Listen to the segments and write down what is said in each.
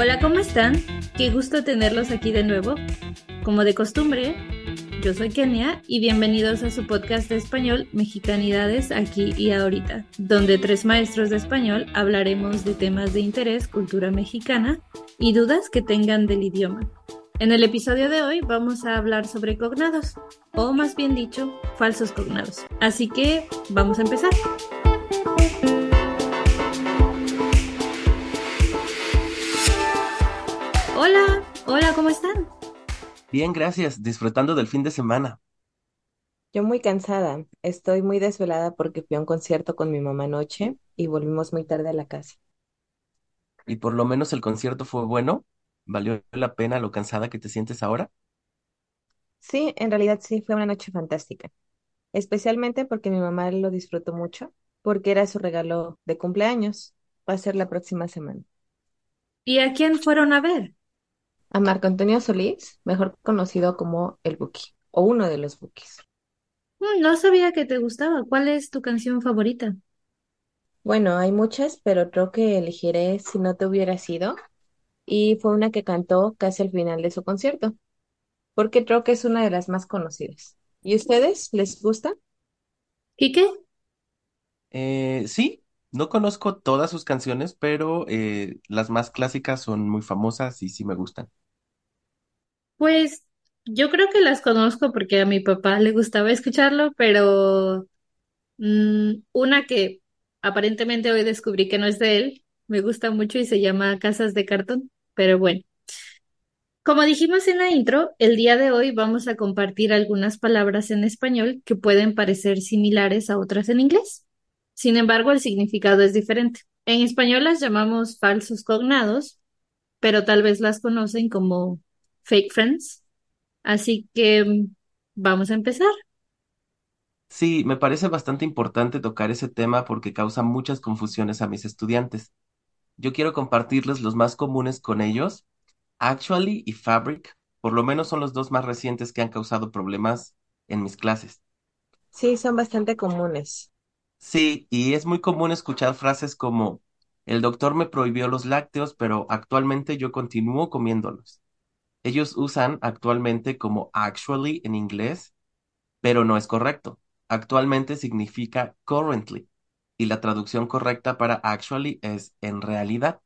Hola, ¿cómo están? Qué gusto tenerlos aquí de nuevo. Como de costumbre, yo soy Kenia y bienvenidos a su podcast de español Mexicanidades aquí y ahorita, donde tres maestros de español hablaremos de temas de interés, cultura mexicana y dudas que tengan del idioma. En el episodio de hoy vamos a hablar sobre cognados, o más bien dicho, falsos cognados. Así que vamos a empezar. Hola, ¿cómo están? Bien, gracias. Disfrutando del fin de semana. Yo muy cansada, estoy muy desvelada porque fui a un concierto con mi mamá anoche y volvimos muy tarde a la casa. Y por lo menos el concierto fue bueno. ¿Valió la pena lo cansada que te sientes ahora? Sí, en realidad sí, fue una noche fantástica, especialmente porque mi mamá lo disfrutó mucho, porque era su regalo de cumpleaños. Va a ser la próxima semana. ¿Y a quién fueron a ver? A Marco Antonio Solís, mejor conocido como el Buki, o uno de los Bukis. Mm, No sabía que te gustaba. ¿Cuál es tu canción favorita? Bueno, hay muchas, pero creo que elegiré Si no te hubiera sido, y fue una que cantó casi al final de su concierto, porque creo que es una de las más conocidas. ¿Y ustedes les gusta? ¿Quique? Eh, sí, no conozco todas sus canciones, pero eh, las más clásicas son muy famosas y sí me gustan. Pues yo creo que las conozco porque a mi papá le gustaba escucharlo, pero mm, una que aparentemente hoy descubrí que no es de él, me gusta mucho y se llama Casas de Cartón, pero bueno. Como dijimos en la intro, el día de hoy vamos a compartir algunas palabras en español que pueden parecer similares a otras en inglés. Sin embargo, el significado es diferente. En español las llamamos falsos cognados, pero tal vez las conocen como fake friends. Así que mm, vamos a empezar. Sí, me parece bastante importante tocar ese tema porque causa muchas confusiones a mis estudiantes. Yo quiero compartirles los más comunes con ellos. Actually y Fabric, por lo menos son los dos más recientes que han causado problemas en mis clases. Sí, son bastante comunes. Sí, y es muy común escuchar frases como, el doctor me prohibió los lácteos, pero actualmente yo continúo comiéndolos. Ellos usan actualmente como actually en inglés, pero no es correcto. Actualmente significa currently, y la traducción correcta para actually es en realidad.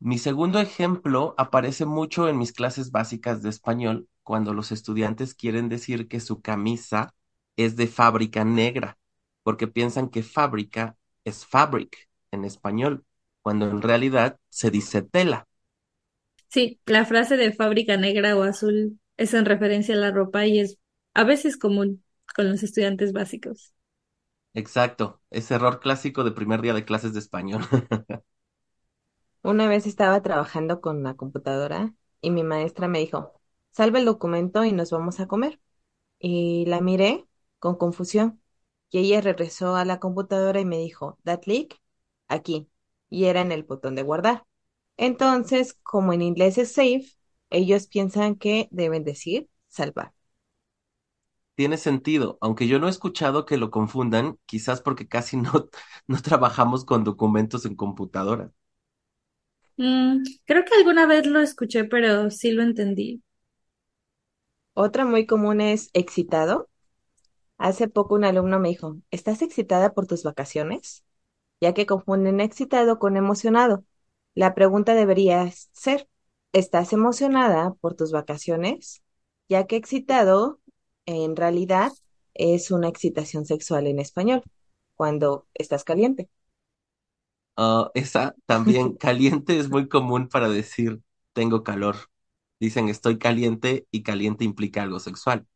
Mi segundo ejemplo aparece mucho en mis clases básicas de español cuando los estudiantes quieren decir que su camisa es de fábrica negra, porque piensan que fábrica es fabric en español, cuando en realidad se dice tela. Sí, la frase de fábrica negra o azul es en referencia a la ropa y es a veces común con los estudiantes básicos. Exacto, ese error clásico de primer día de clases de español. Una vez estaba trabajando con la computadora y mi maestra me dijo, salva el documento y nos vamos a comer. Y la miré con confusión. Y ella regresó a la computadora y me dijo, that link, aquí. Y era en el botón de guardar. Entonces, como en inglés es save, ellos piensan que deben decir salvar. Tiene sentido, aunque yo no he escuchado que lo confundan, quizás porque casi no, no trabajamos con documentos en computadora. Mm, creo que alguna vez lo escuché, pero sí lo entendí. Otra muy común es excitado. Hace poco un alumno me dijo, ¿estás excitada por tus vacaciones? Ya que confunden excitado con emocionado. La pregunta debería ser, ¿estás emocionada por tus vacaciones? Ya que excitado en realidad es una excitación sexual en español, cuando estás caliente. Ah, esa también, caliente es muy común para decir tengo calor. Dicen estoy caliente y caliente implica algo sexual.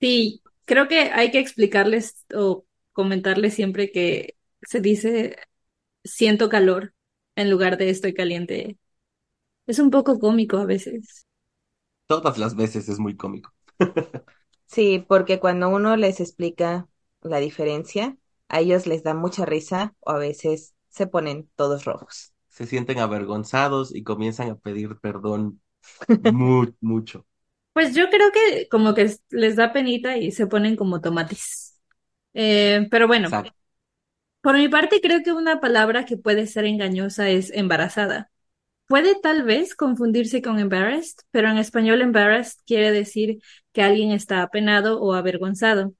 Sí, creo que hay que explicarles o comentarles siempre que se dice siento calor en lugar de estoy caliente. Es un poco cómico a veces. Todas las veces es muy cómico. Sí, porque cuando uno les explica la diferencia, a ellos les da mucha risa o a veces se ponen todos rojos. Se sienten avergonzados y comienzan a pedir perdón mu- mucho. Pues yo creo que como que les da penita y se ponen como tomates. Eh, pero bueno, Exacto. por mi parte creo que una palabra que puede ser engañosa es embarazada. Puede tal vez confundirse con embarrassed, pero en español embarrassed quiere decir que alguien está apenado o avergonzado.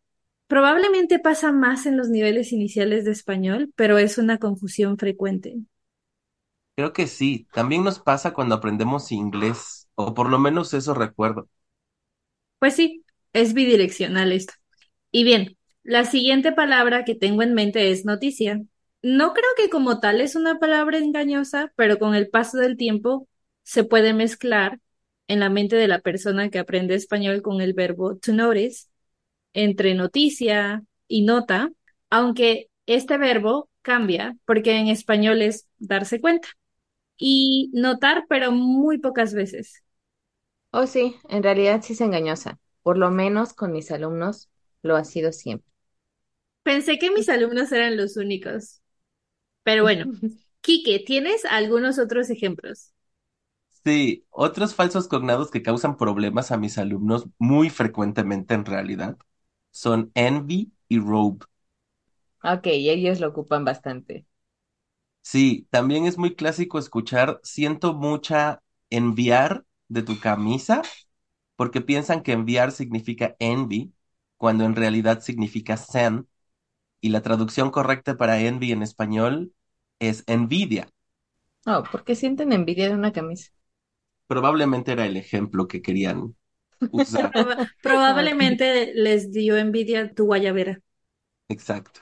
Probablemente pasa más en los niveles iniciales de español, pero es una confusión frecuente. Creo que sí. También nos pasa cuando aprendemos inglés, o por lo menos eso recuerdo. Pues sí, es bidireccional esto. Y bien, la siguiente palabra que tengo en mente es noticia. No creo que como tal es una palabra engañosa, pero con el paso del tiempo se puede mezclar en la mente de la persona que aprende español con el verbo to notice entre noticia y nota, aunque este verbo cambia porque en español es darse cuenta y notar, pero muy pocas veces. Oh, sí, en realidad sí es engañosa. Por lo menos con mis alumnos lo ha sido siempre. Pensé que mis alumnos eran los únicos. Pero bueno, Quique, ¿tienes algunos otros ejemplos? Sí, otros falsos cognados que causan problemas a mis alumnos muy frecuentemente en realidad son envy y robe. Ok, ellos lo ocupan bastante. Sí, también es muy clásico escuchar siento mucha enviar de tu camisa porque piensan que enviar significa envy cuando en realidad significa send y la traducción correcta para envy en español es envidia. Oh, porque sienten envidia de una camisa. Probablemente era el ejemplo que querían usar. Proba- probablemente les dio envidia tu guayabera. Exacto.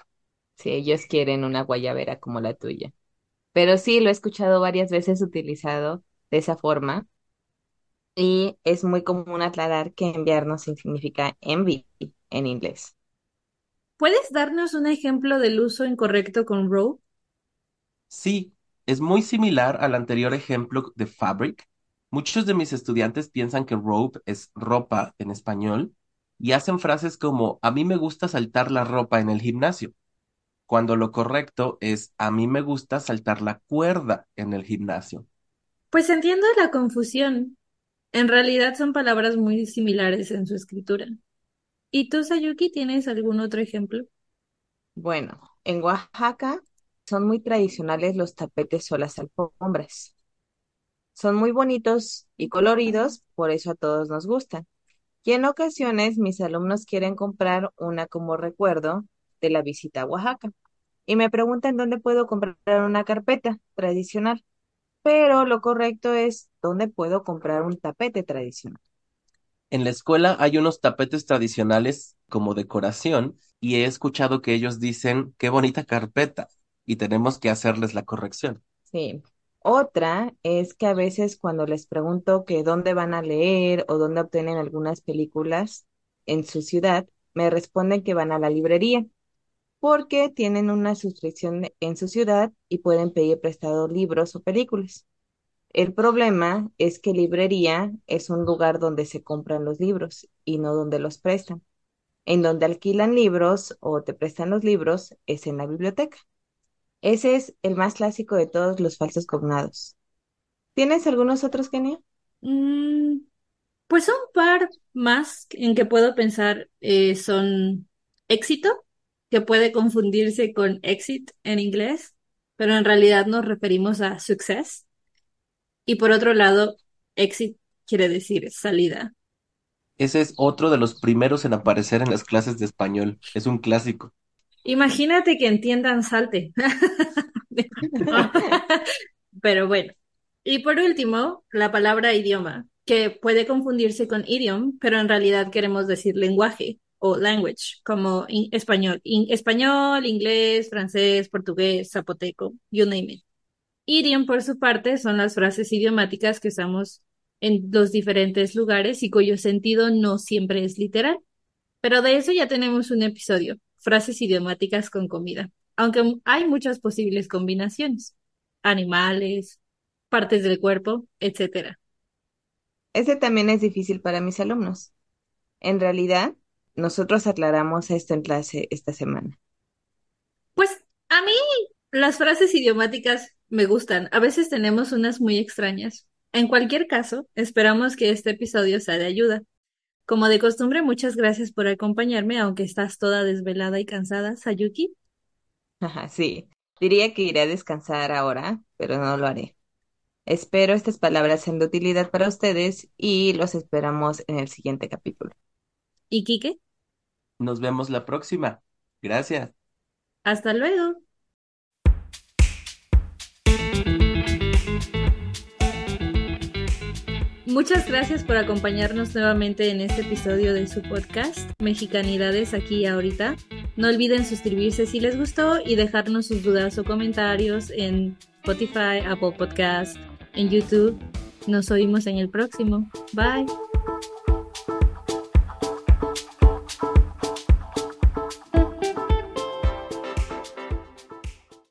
Sí, ellos quieren una guayabera como la tuya. Pero sí, lo he escuchado varias veces utilizado de esa forma y es muy común aclarar que enviar no significa envy en inglés. ¿Puedes darnos un ejemplo del uso incorrecto con robe? Sí, es muy similar al anterior ejemplo de fabric. Muchos de mis estudiantes piensan que robe es ropa en español y hacen frases como a mí me gusta saltar la ropa en el gimnasio, cuando lo correcto es a mí me gusta saltar la cuerda en el gimnasio. Pues entiendo la confusión. En realidad son palabras muy similares en su escritura. ¿Y tú, Sayuki, tienes algún otro ejemplo? Bueno, en Oaxaca son muy tradicionales los tapetes o las alfombras. Son muy bonitos y coloridos, por eso a todos nos gustan. Y en ocasiones mis alumnos quieren comprar una como recuerdo de la visita a Oaxaca y me preguntan dónde puedo comprar una carpeta tradicional, pero lo correcto es dónde puedo comprar un tapete tradicional. En la escuela hay unos tapetes tradicionales como decoración y he escuchado que ellos dicen qué bonita carpeta y tenemos que hacerles la corrección. Sí. Otra es que a veces cuando les pregunto que dónde van a leer o dónde obtienen algunas películas en su ciudad, me responden que van a la librería porque tienen una suscripción en su ciudad y pueden pedir prestado libros o películas. El problema es que librería es un lugar donde se compran los libros y no donde los prestan. En donde alquilan libros o te prestan los libros es en la biblioteca. Ese es el más clásico de todos los falsos cognados. ¿Tienes algunos otros, Kenia? Mm, pues un par más en que puedo pensar eh, son éxito, que puede confundirse con exit en inglés, pero en realidad nos referimos a success. Y por otro lado, exit quiere decir salida. Ese es otro de los primeros en aparecer en las clases de español. Es un clásico. Imagínate que entiendan salte. Pero bueno. Y por último, la palabra idioma, que puede confundirse con idiom, pero en realidad queremos decir lenguaje o language, como español, español, inglés, francés, portugués, zapoteco, you name it. Idiom, por su parte, son las frases idiomáticas que usamos en los diferentes lugares y cuyo sentido no siempre es literal. Pero de eso ya tenemos un episodio, frases idiomáticas con comida, aunque hay muchas posibles combinaciones, animales, partes del cuerpo, etcétera. Ese también es difícil para mis alumnos. En realidad, nosotros aclaramos esto en clase esta semana. Pues a mí las frases idiomáticas me gustan, a veces tenemos unas muy extrañas. En cualquier caso, esperamos que este episodio sea de ayuda. Como de costumbre, muchas gracias por acompañarme, aunque estás toda desvelada y cansada, Sayuki. Ajá, sí, diría que iré a descansar ahora, pero no lo haré. Espero estas palabras sean de utilidad para ustedes y los esperamos en el siguiente capítulo. ¿Y Quique? Nos vemos la próxima. Gracias. Hasta luego. Muchas gracias por acompañarnos nuevamente en este episodio de su podcast Mexicanidades aquí y ahorita. No olviden suscribirse si les gustó y dejarnos sus dudas o comentarios en Spotify, Apple Podcast, en YouTube. Nos oímos en el próximo. Bye.